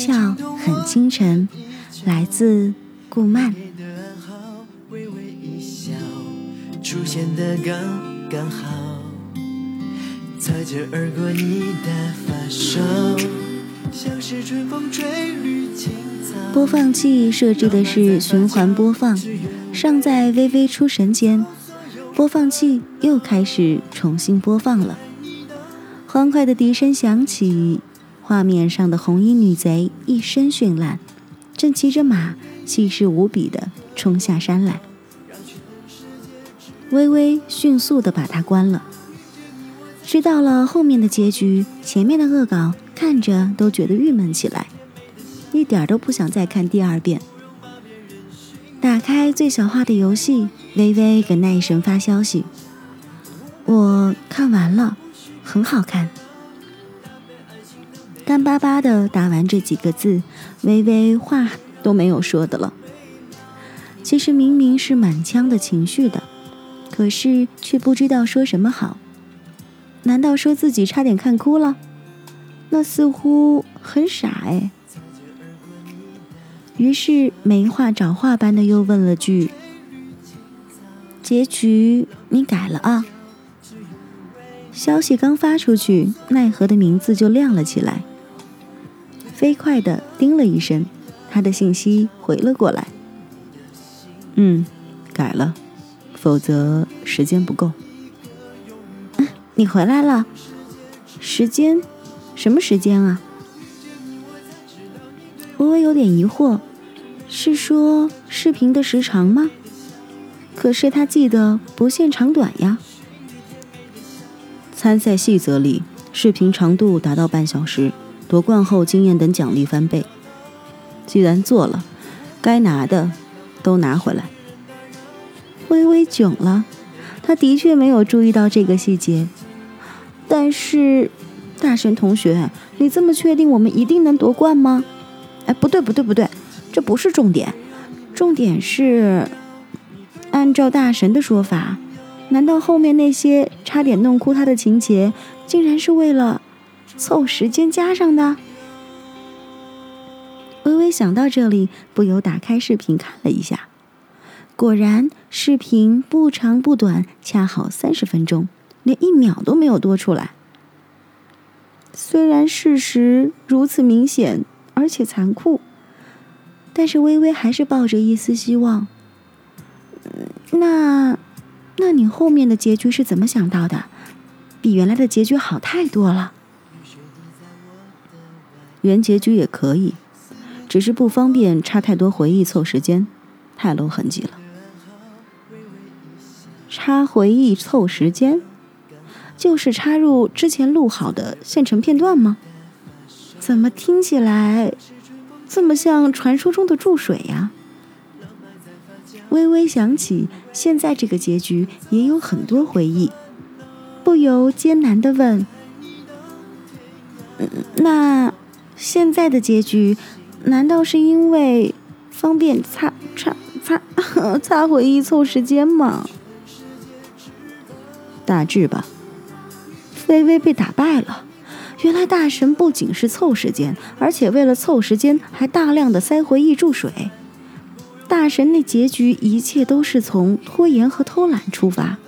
笑很倾城，来自顾漫。出现的刚刚好，擦肩而过你的发梢，像是春风吹绿青草。播放器设置的是循环播放，尚在微微出神间，播放器又开始重新播放了。欢快的笛声响起，画面上的红衣女贼一身绚烂，正骑着马，气势无比的冲下山来。微微迅速的把它关了。知道了后面的结局，前面的恶搞看着都觉得郁闷起来，一点都不想再看第二遍。打开最小化的游戏，微微给奈神发消息：“我看完了，很好看。”干巴巴的打完这几个字，微微话都没有说的了。其实明明是满腔的情绪的。可是却不知道说什么好，难道说自己差点看哭了？那似乎很傻哎。于是没话找话般的又问了句：“结局你改了啊？”消息刚发出去，奈何的名字就亮了起来，飞快的叮了一声，他的信息回了过来：“嗯，改了。”否则时间不够。你回来了，时间？什么时间啊？微微有点疑惑，是说视频的时长吗？可是他记得不限长短呀。参赛细则里，视频长度达到半小时，夺冠后经验等奖励翻倍。既然做了，该拿的都拿回来。微微囧了，他的确没有注意到这个细节。但是，大神同学，你这么确定我们一定能夺冠吗？哎，不对不对不对，这不是重点，重点是，按照大神的说法，难道后面那些差点弄哭他的情节，竟然是为了凑时间加上的？微微想到这里，不由打开视频看了一下。果然，视频不长不短，恰好三十分钟，连一秒都没有多出来。虽然事实如此明显而且残酷，但是微微还是抱着一丝希望。那，那你后面的结局是怎么想到的？比原来的结局好太多了。原结局也可以，只是不方便插太多回忆凑时间，太露痕迹了。插回忆凑时间，就是插入之前录好的现成片段吗？怎么听起来这么像传说中的注水呀？微微想起现在这个结局也有很多回忆，不由艰难的问：“那现在的结局难道是因为方便擦擦擦擦回忆凑时间吗？”大致吧。微微被打败了。原来大神不仅是凑时间，而且为了凑时间，还大量的塞回忆注水。大神那结局，一切都是从拖延和偷懒出发。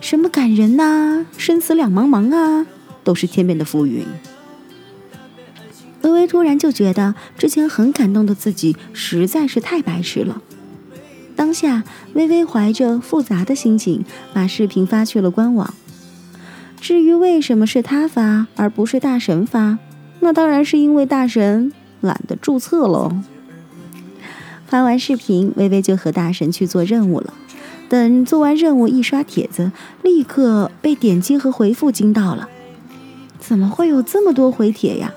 什么感人呐，生死两茫茫啊，都是天边的浮云。微微突然就觉得，之前很感动的自己，实在是太白痴了。当下，微微怀着复杂的心情，把视频发去了官网。至于为什么是他发而不是大神发，那当然是因为大神懒得注册喽。发完视频，微微就和大神去做任务了。等做完任务，一刷帖子，立刻被点击和回复惊到了。怎么会有这么多回帖呀？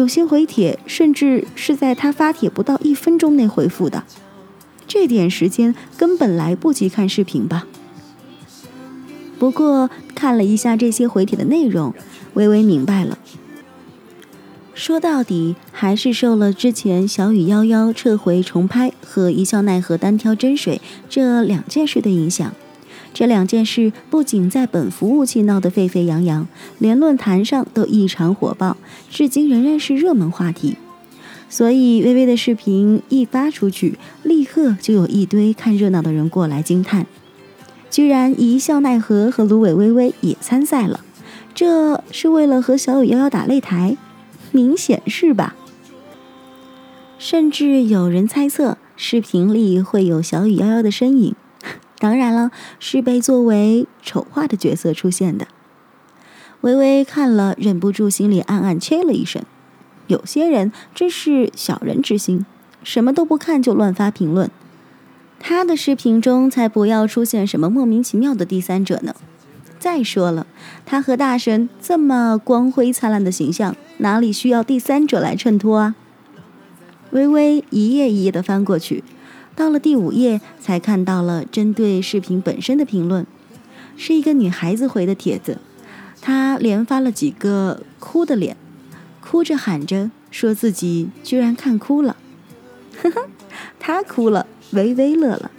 有些回帖甚至是在他发帖不到一分钟内回复的。这点时间根本来不及看视频吧。不过看了一下这些回帖的内容，微微明白了。说到底，还是受了之前小雨夭夭撤回重拍和一笑奈何单挑真水这两件事的影响。这两件事不仅在本服务器闹得沸沸扬扬，连论坛上都异常火爆，至今仍然是热门话题。所以，微微的视频一发出去，立刻就有一堆看热闹的人过来惊叹：居然一笑奈何和芦苇微微也参赛了，这是为了和小雨瑶瑶打擂台？明显是吧？甚至有人猜测，视频里会有小雨瑶瑶的身影。当然了，是被作为丑化的角色出现的。微微看了，忍不住心里暗暗切了一声。有些人真是小人之心，什么都不看就乱发评论。他的视频中才不要出现什么莫名其妙的第三者呢。再说了，他和大神这么光辉灿烂的形象，哪里需要第三者来衬托啊？微微一页一页的翻过去。到了第五页，才看到了针对视频本身的评论，是一个女孩子回的帖子，她连发了几个哭的脸，哭着喊着说自己居然看哭了，呵呵，她哭了，微微乐了，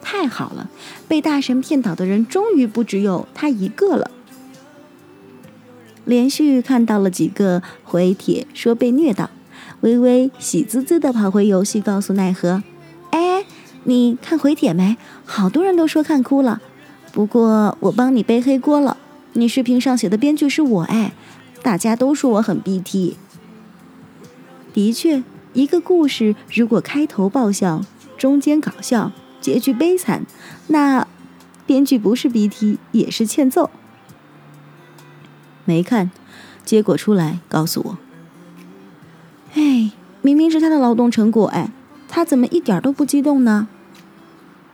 太好了，被大神骗倒的人终于不只有她一个了。连续看到了几个回帖说被虐到，微微喜滋滋的跑回游戏，告诉奈何。你看回帖没？好多人都说看哭了，不过我帮你背黑锅了。你视频上写的编剧是我哎，大家都说我很 BT。的确，一个故事如果开头爆笑，中间搞笑，结局悲惨，那编剧不是 BT 也是欠揍。没看，结果出来告诉我。哎，明明是他的劳动成果哎，他怎么一点都不激动呢？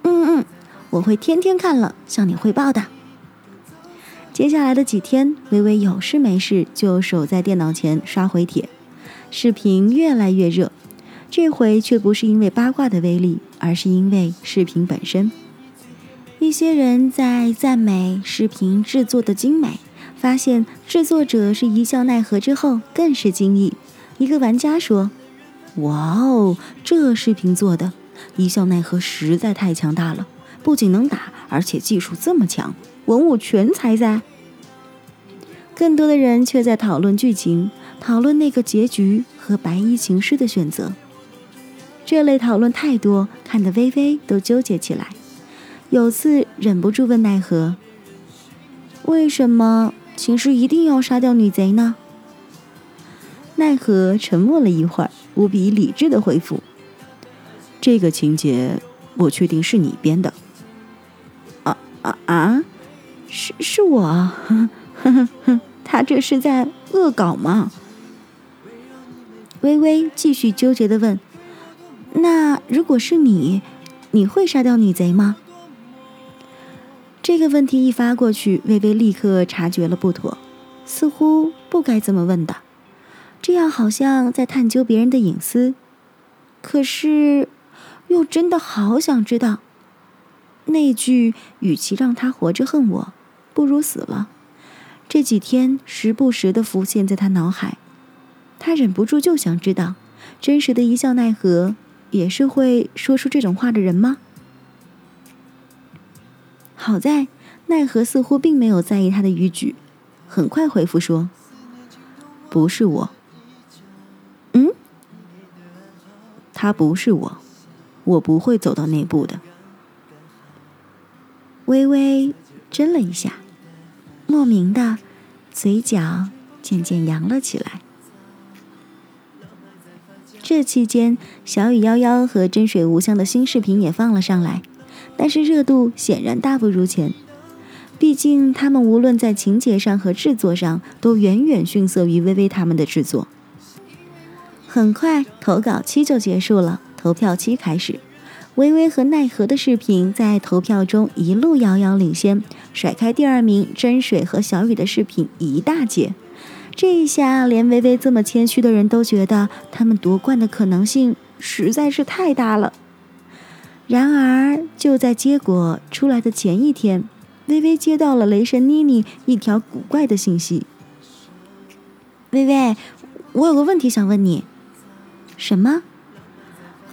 嗯嗯，我会天天看了向你汇报的。接下来的几天，微微有事没事就守在电脑前刷回帖，视频越来越热。这回却不是因为八卦的威力，而是因为视频本身。一些人在赞美视频制作的精美，发现制作者是一笑奈何之后，更是惊异。一个玩家说：“哇哦，这视频做的！”一笑奈何实在太强大了，不仅能打，而且技术这么强，文武全才在。更多的人却在讨论剧情，讨论那个结局和白衣情诗的选择。这类讨论太多，看得微微都纠结起来。有次忍不住问奈何：“为什么情诗一定要杀掉女贼呢？”奈何沉默了一会儿，无比理智的回复。这个情节，我确定是你编的。啊啊啊！是是我，他这是在恶搞吗？微微继续纠结的问：“那如果是你，你会杀掉女贼吗？”这个问题一发过去，微微立刻察觉了不妥，似乎不该这么问的，这样好像在探究别人的隐私。可是。又真的好想知道，那句“与其让他活着恨我，不如死了”，这几天时不时的浮现在他脑海。他忍不住就想知道，真实的一笑奈何也是会说出这种话的人吗？好在奈何似乎并没有在意他的语句，很快回复说：“不是我。”嗯，他不是我。我不会走到那步的。微微怔了一下，莫名的嘴角渐渐扬了起来。这期间，小雨夭夭和真水无香的新视频也放了上来，但是热度显然大不如前。毕竟他们无论在情节上和制作上，都远远逊色于微微他们的制作。很快，投稿期就结束了。投票期开始，微微和奈何的视频在投票中一路遥遥领先，甩开第二名真水和小雨的视频一大截。这一下，连微微这么谦虚的人都觉得他们夺冠的可能性实在是太大了。然而，就在结果出来的前一天，微微接到了雷神妮妮一条古怪的信息：“微微，我有个问题想问你。”“什么？”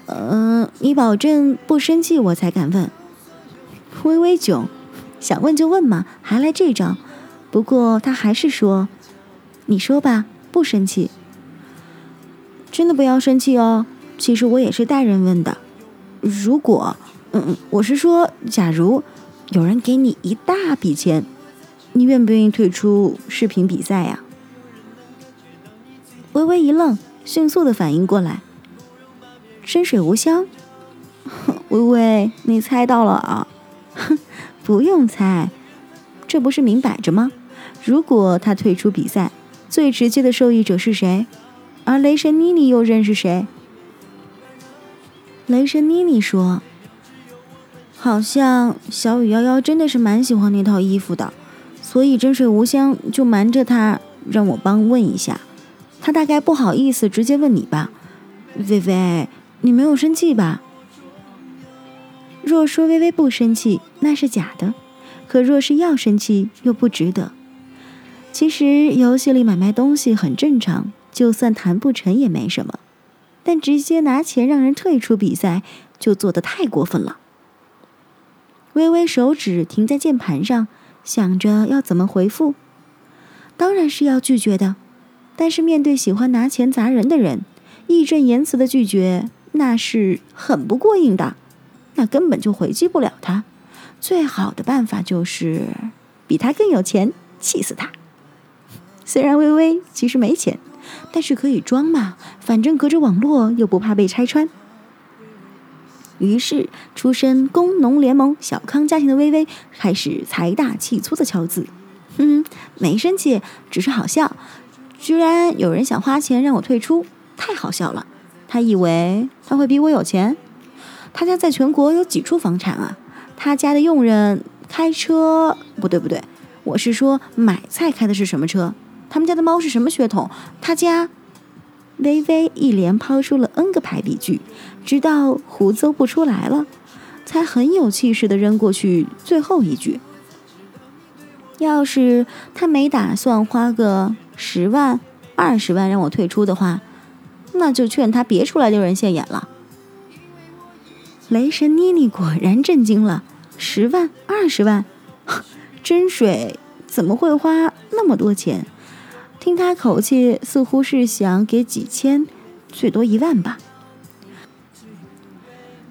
呃，你保证不生气，我才敢问。微微囧，想问就问嘛，还来这招。不过他还是说：“你说吧，不生气。真的不要生气哦。其实我也是带人问的。如果，嗯嗯，我是说，假如有人给你一大笔钱，你愿不愿意退出视频比赛呀？”微微一愣，迅速的反应过来：“深水无香。”微微，你猜到了啊？哼，不用猜，这不是明摆着吗？如果他退出比赛，最直接的受益者是谁？而雷神妮妮又认识谁？雷神妮妮说：“好像小雨夭夭真的是蛮喜欢那套衣服的，所以真水无香就瞒着他让我帮问一下。他大概不好意思直接问你吧？微微，你没有生气吧？”若说微微不生气，那是假的；可若是要生气，又不值得。其实游戏里买卖东西很正常，就算谈不成也没什么。但直接拿钱让人退出比赛，就做得太过分了。微微手指停在键盘上，想着要怎么回复。当然是要拒绝的，但是面对喜欢拿钱砸人的人，义正言辞的拒绝，那是很不过瘾的。那根本就回击不了他，最好的办法就是比他更有钱，气死他。虽然微微其实没钱，但是可以装嘛，反正隔着网络又不怕被拆穿。于是，出身工农联盟小康家庭的微微开始财大气粗的敲字。哼，没生气，只是好笑。居然有人想花钱让我退出，太好笑了。他以为他会比我有钱？他家在全国有几处房产啊？他家的佣人开车不对不对，我是说买菜开的是什么车？他们家的猫是什么血统？他家微微一连抛出了 N 个排比句，直到胡诌不出来了，才很有气势的扔过去最后一句：要是他没打算花个十万、二十万让我退出的话，那就劝他别出来丢人现眼了。雷神妮妮果然震惊了，十万、二十万，真水怎么会花那么多钱？听他口气，似乎是想给几千，最多一万吧。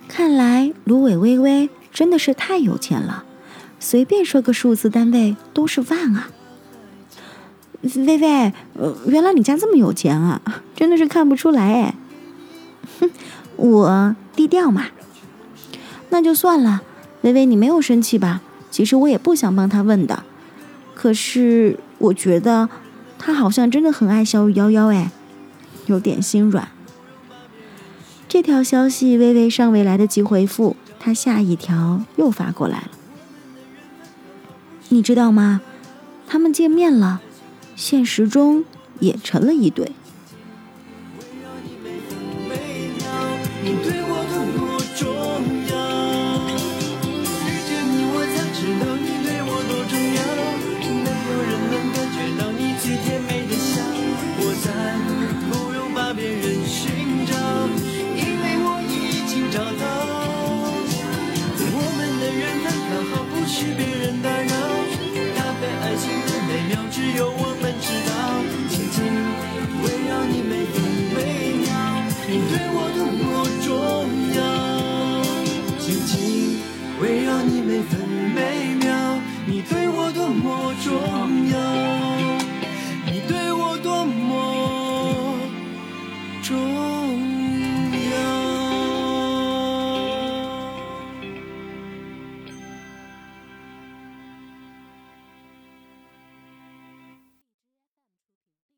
看来芦苇微微真的是太有钱了，随便说个数字单位都是万啊。微微，呃，原来你家这么有钱啊，真的是看不出来哎。哼，我低调嘛。那就算了，微微，你没有生气吧？其实我也不想帮他问的，可是我觉得他好像真的很爱小雨夭夭，哎，有点心软。这条消息微微尚未来得及回复，他下一条又发过来了。你知道吗？他们见面了，现实中也成了一对。